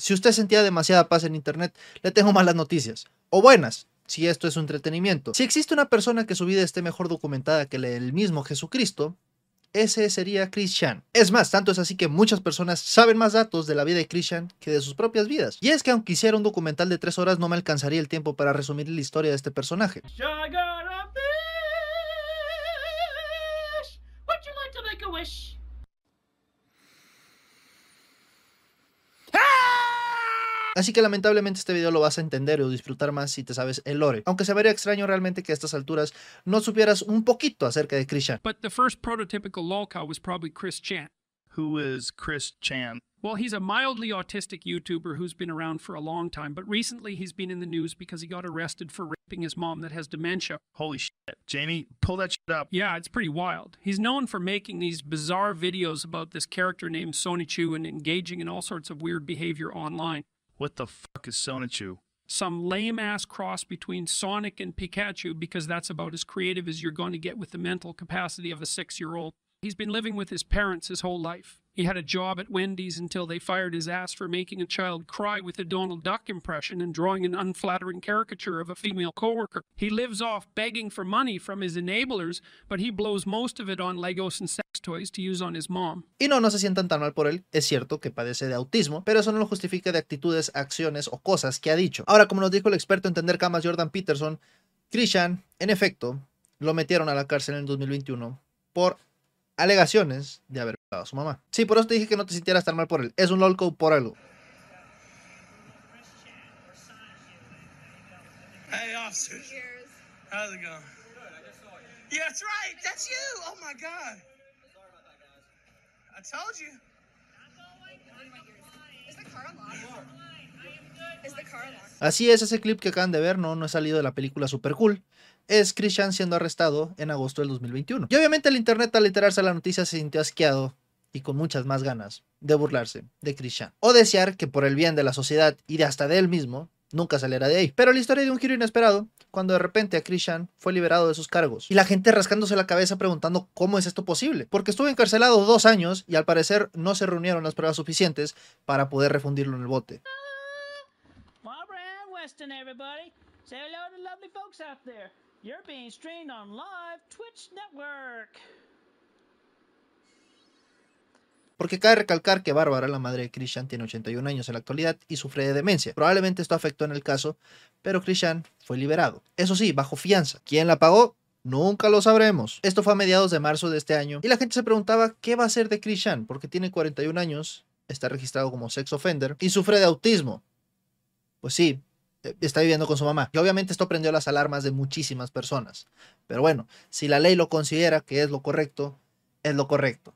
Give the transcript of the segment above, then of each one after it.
Si usted sentía demasiada paz en internet, le tengo malas noticias. O buenas, si esto es su entretenimiento. Si existe una persona que su vida esté mejor documentada que el mismo Jesucristo, ese sería Christian. Es más, tanto es así que muchas personas saben más datos de la vida de Christian que de sus propias vidas. Y es que aunque hiciera un documental de tres horas no me alcanzaría el tiempo para resumir la historia de este personaje. Así que lamentablemente este video lo vas a entender o disfrutar más si te sabes el lore. Aunque se vería extraño realmente que a estas alturas no supieras un poquito acerca de Chris Chan. But the first prototypical lolcow was probably Chris Chan. Who is Chris Chan? Well, he's a mildly autistic YouTuber who's been around for a long time, but recently he's been in the news because he got arrested for raping his mom that has dementia. Holy shit. Jamie, pull that shit up. Yeah, it's pretty wild. He's known for making these bizarre videos about this character named Sonichu and engaging in all sorts of weird behavior online. What the fuck is Sonichu? Some lame ass cross between Sonic and Pikachu because that's about as creative as you're going to get with the mental capacity of a six year old. He's been living with his parents his whole life. He had a job at Wendy's until they fired his ass for making a child cry with a Donald Duck impression and drawing an unflattering caricature of a female coworker. He lives off begging for money from his enablers, but he blows most of it on Legos and sex toys to use on his mom. Y no, no se sientan tan mal por él. Es cierto que padece de autismo, pero eso no lo justifica de actitudes, acciones o cosas que ha dicho. Ahora, como nos dijo el experto en tender camas Jordan Peterson, Christian, en efecto, lo metieron a la cárcel en el 2021 por alegaciones de haber a su mamá. Sí, por eso te dije que no te sintieras tan mal por él. Es un lolco por algo. Hey, officers. How's it going? Yeah, that's right. That's you. Oh my God. Sorry about that, guys. I told you. Is the car Así es, ese clip que acaban de ver no, no ha salido de la película Super Cool. Es Christian siendo arrestado en agosto del 2021. Y obviamente el internet al enterarse de la noticia se sintió asqueado y con muchas más ganas de burlarse de Christian. O desear que por el bien de la sociedad y de hasta de él mismo, nunca saliera de ahí. Pero la historia de un giro inesperado, cuando de repente a Christian fue liberado de sus cargos. Y la gente rascándose la cabeza preguntando cómo es esto posible. Porque estuvo encarcelado dos años y al parecer no se reunieron las pruebas suficientes para poder refundirlo en el bote. Porque cabe recalcar que Bárbara, la madre de Christian, tiene 81 años en la actualidad y sufre de demencia. Probablemente esto afectó en el caso, pero Christian fue liberado. Eso sí, bajo fianza. ¿Quién la pagó? Nunca lo sabremos. Esto fue a mediados de marzo de este año y la gente se preguntaba qué va a hacer de Christian porque tiene 41 años, está registrado como sex offender y sufre de autismo. Pues sí, está viviendo con su mamá. Y obviamente esto prendió las alarmas de muchísimas personas. Pero bueno, si la ley lo considera que es lo correcto, es lo correcto.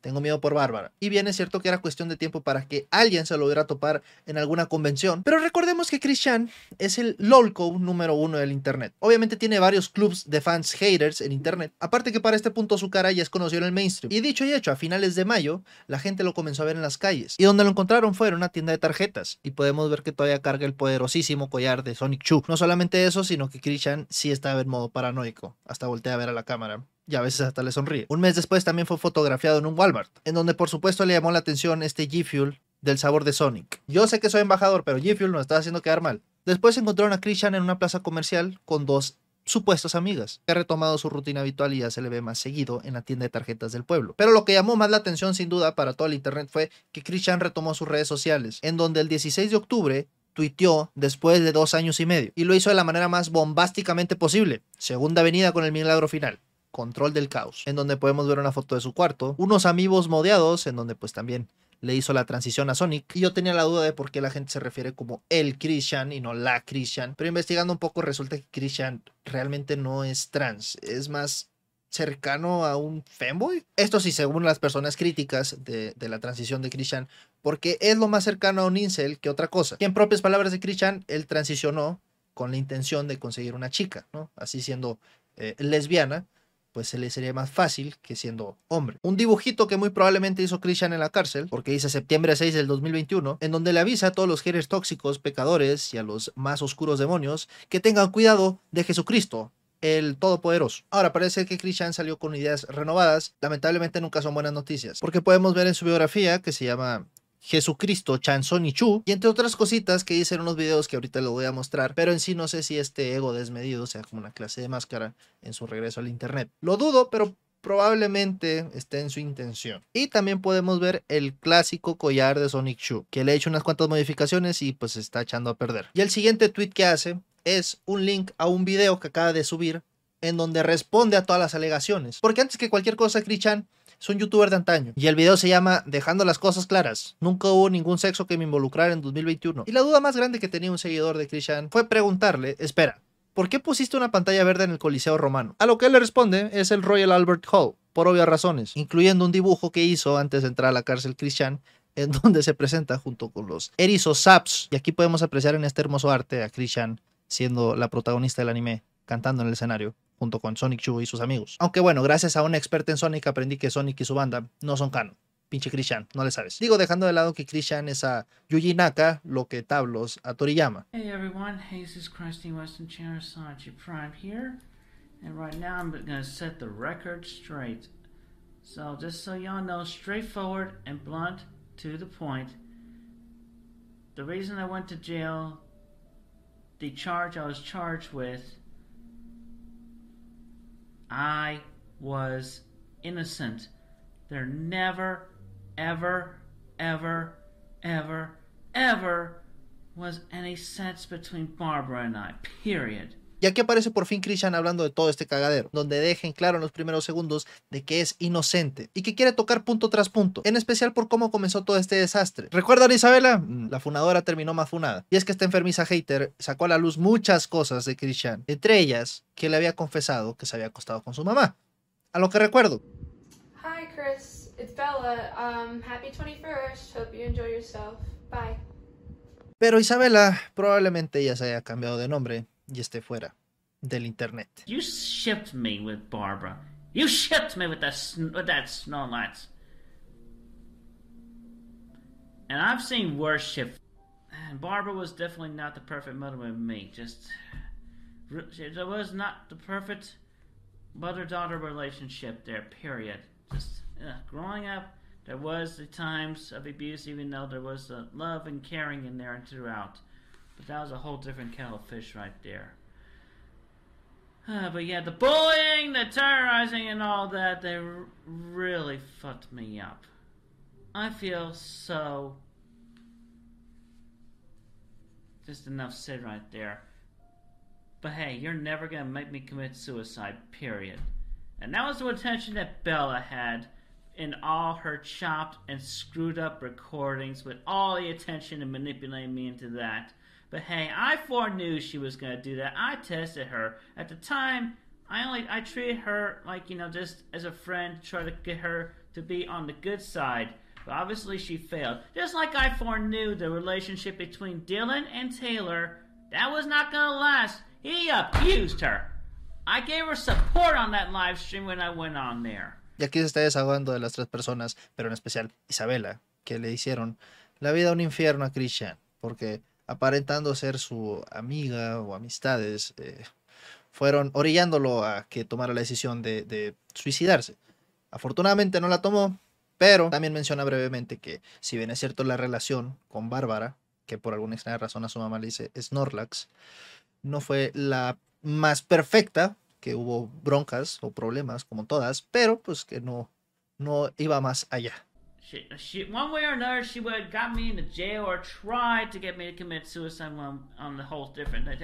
Tengo miedo por Bárbara. Y bien es cierto que era cuestión de tiempo para que alguien se lo hubiera topar en alguna convención. Pero recordemos que Christian es el LOLCO número uno del internet. Obviamente tiene varios clubs de fans haters en internet. Aparte que para este punto su cara ya es conocido en el mainstream. Y dicho y hecho, a finales de mayo, la gente lo comenzó a ver en las calles. Y donde lo encontraron fue en una tienda de tarjetas. Y podemos ver que todavía carga el poderosísimo collar de Sonic Chu. No solamente eso, sino que Christian sí estaba en modo paranoico. Hasta voltea a ver a la cámara y a veces hasta le sonríe. Un mes después también fue fotografiado en un Walmart, en donde por supuesto le llamó la atención este G Fuel del sabor de Sonic. Yo sé que soy embajador, pero G Fuel nos está haciendo quedar mal. Después encontraron a Christian en una plaza comercial con dos supuestas amigas, que ha retomado su rutina habitual y ya se le ve más seguido en la tienda de tarjetas del pueblo. Pero lo que llamó más la atención sin duda para todo el internet fue que Christian retomó sus redes sociales, en donde el 16 de octubre tuiteó después de dos años y medio, y lo hizo de la manera más bombásticamente posible, segunda venida con el milagro final. Control del Caos, en donde podemos ver una foto de su cuarto, unos amigos modeados, en donde pues también le hizo la transición a Sonic. Y yo tenía la duda de por qué la gente se refiere como el Christian y no la Christian. Pero investigando un poco resulta que Christian realmente no es trans, es más cercano a un femboy. Esto sí, según las personas críticas de, la transición de Christian, porque es lo más cercano a un incel que otra cosa. Y en propias palabras de Christian, él transicionó con la intención de conseguir una chica, ¿no? Así siendo eh, lesbiana pues se le sería más fácil que siendo hombre. Un dibujito que muy probablemente hizo Christian en la cárcel, porque dice septiembre 6 del 2021, en donde le avisa a todos los haters tóxicos, pecadores y a los más oscuros demonios que tengan cuidado de Jesucristo, el Todopoderoso. Ahora, parece que Christian salió con ideas renovadas. Lamentablemente nunca son buenas noticias, porque podemos ver en su biografía, que se llama Jesucristo Chansoni Chu y entre otras cositas que hice en unos videos que ahorita les voy a mostrar, pero en sí no sé si este ego desmedido sea como una clase de máscara en su regreso al internet. Lo dudo, pero probablemente esté en su intención. Y también podemos ver el clásico collar de Sonic Chu, que le he hecho unas cuantas modificaciones y pues se está echando a perder. Y el siguiente tweet que hace es un link a un video que acaba de subir en donde responde a todas las alegaciones. Porque antes que cualquier cosa, Christian es un youtuber de antaño. Y el video se llama Dejando las cosas claras. Nunca hubo ningún sexo que me involucrara en 2021. Y la duda más grande que tenía un seguidor de Christian fue preguntarle, espera, ¿por qué pusiste una pantalla verde en el Coliseo Romano? A lo que él le responde es el Royal Albert Hall, por obvias razones, incluyendo un dibujo que hizo antes de entrar a la cárcel Christian en donde se presenta junto con los erizos Saps. Y aquí podemos apreciar en este hermoso arte a Christian siendo la protagonista del anime, cantando en el escenario junto con Sonic Chu y sus amigos. Aunque bueno, gracias a una experta en Sonic aprendí que Sonic y su banda no son canon. Pinche Christian, no le sabes. Digo, dejando de lado que Christian es a Yuji Naka, lo que Tablos a Toriyama. Hey everyone, Jesus Christy Western Channel Sanchi Prime here. And right now I'm gonna set the record straight. So just so y'all know, straightforward and blunt to the point. The reason I went to jail, the charge I was charged with, I was innocent. There never, ever, ever, ever, ever was any sense between Barbara and I. Period. Y aquí aparece por fin Christian hablando de todo este cagadero, donde dejen claro en los primeros segundos de que es inocente y que quiere tocar punto tras punto, en especial por cómo comenzó todo este desastre. ¿Recuerdan Isabela? Mm, La funadora terminó más funada. Y es que esta enfermiza hater sacó a la luz muchas cosas de Christian, entre ellas que le había confesado que se había acostado con su mamá. A lo que recuerdo, Hi, Chris. It's Bella. Um, happy 21st. Hope you enjoy yourself. Bye. pero Isabela probablemente ya se haya cambiado de nombre y esté fuera del internet. You shipped me with Barbara. You shipped me with that with that Snorlax. And I've seen worse. And Barbara was definitely not the perfect mother with me. Just it was not the perfect mother-daughter relationship there. Period. Just uh, growing up, there was the times of abuse, even though there was uh, love and caring in there throughout. But that was a whole different kettle of fish right there. Uh, but yeah, the bullying, the terrorizing, and all that, they really fucked me up. I feel so. Just enough said right there. But hey, you're never gonna make me commit suicide, period. And that was the intention that Bella had in all her chopped and screwed up recordings with all the attention and manipulating me into that. But hey, I foreknew she was gonna do that. I tested her. At the time, I only I treated her like, you know, just as a friend, try to get her to be on the good side. But obviously she failed. Just like I foreknew the relationship between Dylan and Taylor, that was not gonna last. He abused her. I gave her support on that live stream when I went on there. Y aquí se está desahogando de las tres personas, pero en especial Isabela, que le hicieron la vida un infierno a Christian, porque aparentando ser su amiga o amistades, eh, fueron orillándolo a que tomara la decisión de, suicidarse. Afortunadamente no la tomó, pero también menciona brevemente que si bien es cierto la relación con Bárbara, que por alguna extraña razón a su mamá le dice Snorlax, no fue la más perfecta, que hubo broncas o problemas como todas, pero pues que no, no iba más allá. She, she, one way or another, she would have got me into jail or tried to get me to commit suicide on, on the whole different like.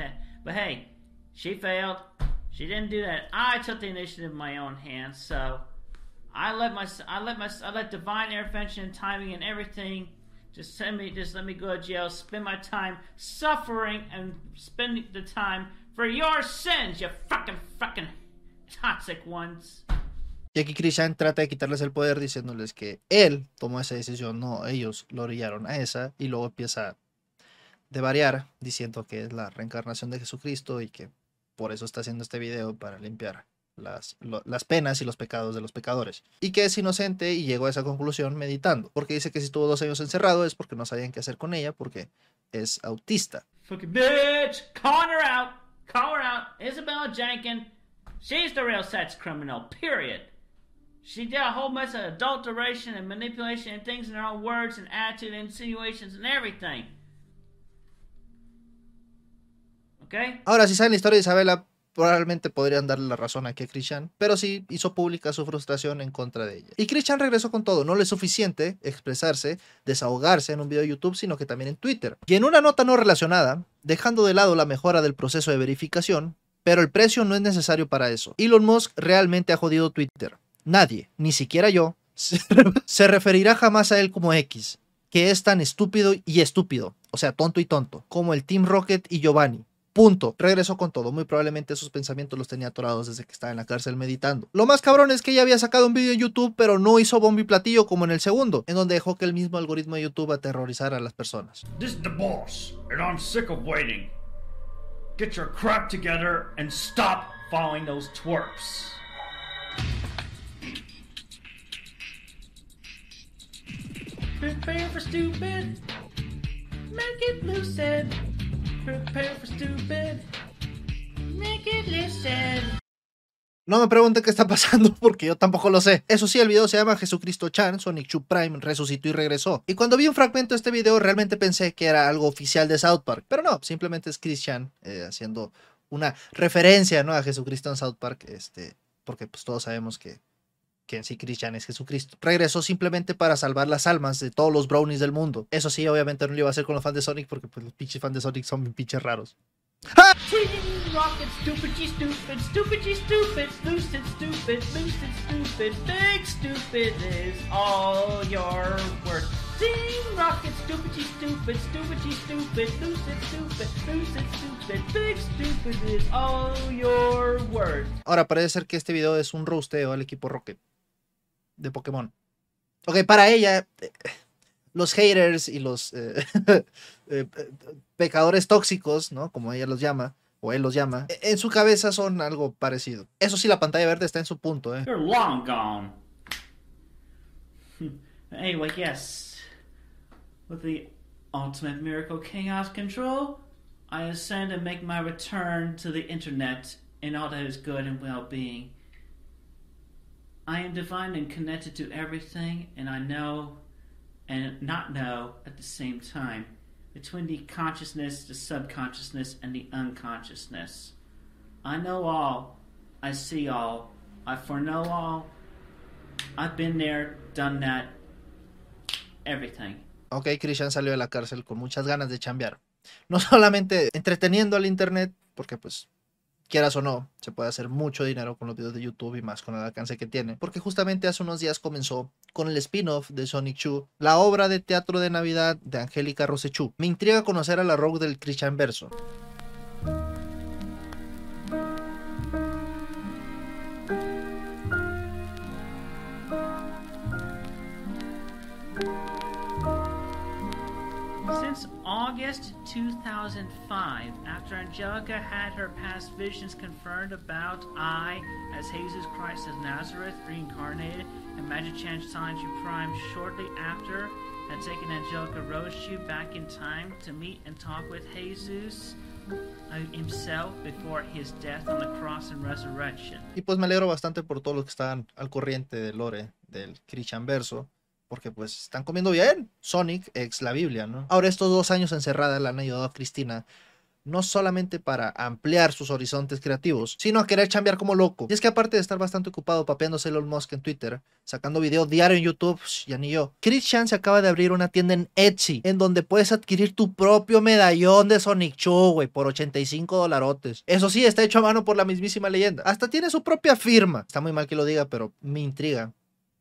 But hey, she failed. She didn't do that. I took the initiative in my own hands, so I let my I let my I let divine intervention and timing and everything just send me just let me go to jail, spend my time suffering and spending the time for your sins, you fucking fucking toxic ones. Y aquí Christian trata de quitarles el poder diciéndoles que él tomó esa decisión, no ellos lo orillaron a esa, y luego empieza de variar diciendo que es la reencarnación de Jesucristo y que por eso está haciendo este video para limpiar las, penas y los pecados de los pecadores. Y que es inocente y llegó a esa conclusión meditando, porque dice que si estuvo dos años encerrado es porque no sabían qué hacer con ella, porque es autista. Fucking bitch! Calling her out! Call her out! Isabella Jenkins! She's the real sex criminal, period. She did a whole mess of adulteration and manipulation and things in her own words and attitude insinuations and everything. Okay? Ahora, si saben la historia de Isabela, probablemente podrían darle la razón aquí a Christian, pero sí hizo pública su frustración en contra de ella. Y Christian regresó con todo, no le es suficiente expresarse, desahogarse en un video de YouTube, sino que también en Twitter. Y en una nota no relacionada, dejando de lado la mejora del proceso de verificación, pero el precio no es necesario para eso. Elon Musk realmente ha jodido Twitter. Nadie, ni siquiera yo, se referirá jamás a él como X, que es tan estúpido y estúpido, o sea, tonto y tonto, como el Team Rocket y Giovanni. Punto. Regresó con todo. Muy probablemente esos pensamientos los tenía atorados desde que estaba en la cárcel meditando. Lo más cabrón es que ella había sacado un video en YouTube, pero no hizo bombo y platillo como en el segundo, en donde dejó que el mismo algoritmo de YouTube aterrorizara a las personas. This is the boss, and I'm sick of waiting. Get your crap together and stop following those twerps. Prepare for stupid. Make it lucid. Prepare for stupid. Make it lucid. No me pregunten qué está pasando porque yo tampoco lo sé. Eso sí, el video se llama Jesucristo Chan, Sonic Chu Prime resucitó y regresó. Y cuando vi un fragmento de este video realmente pensé que era algo oficial de South Park, pero no, simplemente es Chris Chan eh, haciendo una referencia ¿no? a Jesucristo en South Park, este, porque pues todos sabemos que, que en sí Christian es Jesucristo. Regresó simplemente para salvar las almas de todos los brownies del mundo. Eso sí, obviamente no lo iba a hacer con los fans de Sonic porque pues, los pinches fans de Sonic son bien pinches raros. Worth. Ahora parece ser que este video es un roasteo al equipo Rocket de Pokémon. Ok, para ella, eh, los haters y los eh, eh, pecadores tóxicos, ¿no? Como ella los llama, o él los llama, e- en su cabeza son algo parecido. Eso sí, la pantalla verde está en su punto, ¿eh? You're long gone. anyway, yes. With the ultimate miracle chaos control, I ascend and make my return to the internet in all that is good and well being. I am divine and connected to everything, and I know and not know at the same time between the consciousness, the subconsciousness, and the unconsciousness. I know all, I see all, I foreknow all, I've been there, done that, everything. Ok, Christian salió de la cárcel con muchas ganas de chambear. No solamente entreteniendo al internet, porque pues quieras o no, se puede hacer mucho dinero con los videos de YouTube y más con el alcance que tiene. Porque justamente hace unos días comenzó con el spin-off de Sonic Chu, la obra de teatro de Navidad de Angélica Rosechu. Me intriga conocer a la Rogue del Christian Verso. August 2005, after Angelica had her past visions confirmed about I, as Jesus Christ of Nazareth, reincarnated, and Magic Change Chan Sanju Prime shortly after had taken Angelica Rochu back in time to meet and talk with Jesus uh, himself before his death on the cross and resurrection. Y pues me alegro bastante por todos los que están al corriente del lore del Christian Verso. Porque pues están comiendo bien. Sonic, ex la Biblia, ¿no? Ahora estos dos años encerrada le han ayudado a Cristina no solamente para ampliar sus horizontes creativos, sino a querer chambear como loco. Y es que aparte de estar bastante ocupado papeándose Elon Musk en Twitter, sacando video diario en YouTube, ya ni yo, Christian se acaba de abrir una tienda en Etsy, en donde puedes adquirir tu propio medallón de Sonic Chu, güey, por 85 dolarotes. Eso sí, está hecho a mano por la mismísima leyenda. Hasta tiene su propia firma. Está muy mal que lo diga, pero me intriga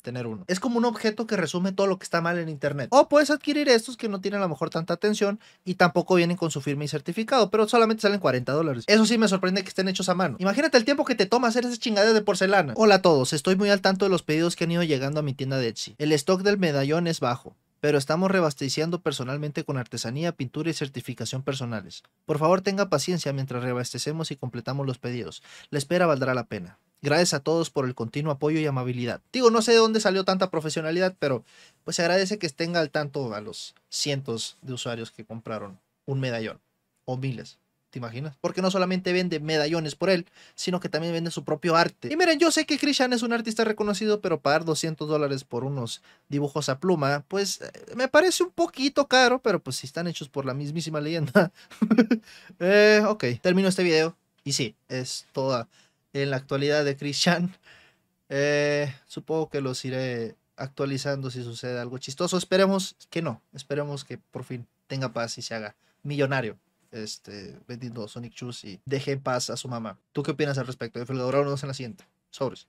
tener uno. Es como un objeto que resume todo lo que está mal en internet. O puedes adquirir estos que no tienen a lo mejor tanta atención y tampoco vienen con su firma y certificado, pero solamente salen 40 dólares. Eso sí me sorprende que estén hechos a mano. Imagínate el tiempo que te toma hacer esas chingaderas de porcelana. Hola a todos, estoy muy al tanto de los pedidos que han ido llegando a mi tienda de Etsy. El stock del medallón es bajo. Pero estamos reabasteciendo personalmente con artesanía, pintura y certificación personales. Por favor tenga paciencia mientras reabastecemos y completamos los pedidos. La espera valdrá la pena. Gracias a todos por el continuo apoyo y amabilidad. Digo, no sé de dónde salió tanta profesionalidad, pero pues se agradece que estén al tanto a los cientos de usuarios que compraron un medallón o miles. ¿Te imaginas? Porque no solamente vende medallones por él, sino que también vende su propio arte. Y miren, yo sé que Christian es un artista reconocido, pero pagar 200 dólares por unos dibujos a pluma, pues eh, me parece un poquito caro, pero pues si están hechos por la mismísima leyenda. eh, ok, termino este video. Y sí, es toda en la actualidad de Christian. Eh, supongo que los iré actualizando si sucede algo chistoso. Esperemos que no. Esperemos que por fin tenga paz y se haga millonario este, vendiendo Sonic Shoes y deje en paz a su mamá. ¿Tú qué opinas al respecto? De Felgadora, nos en la siguiente. Sobres.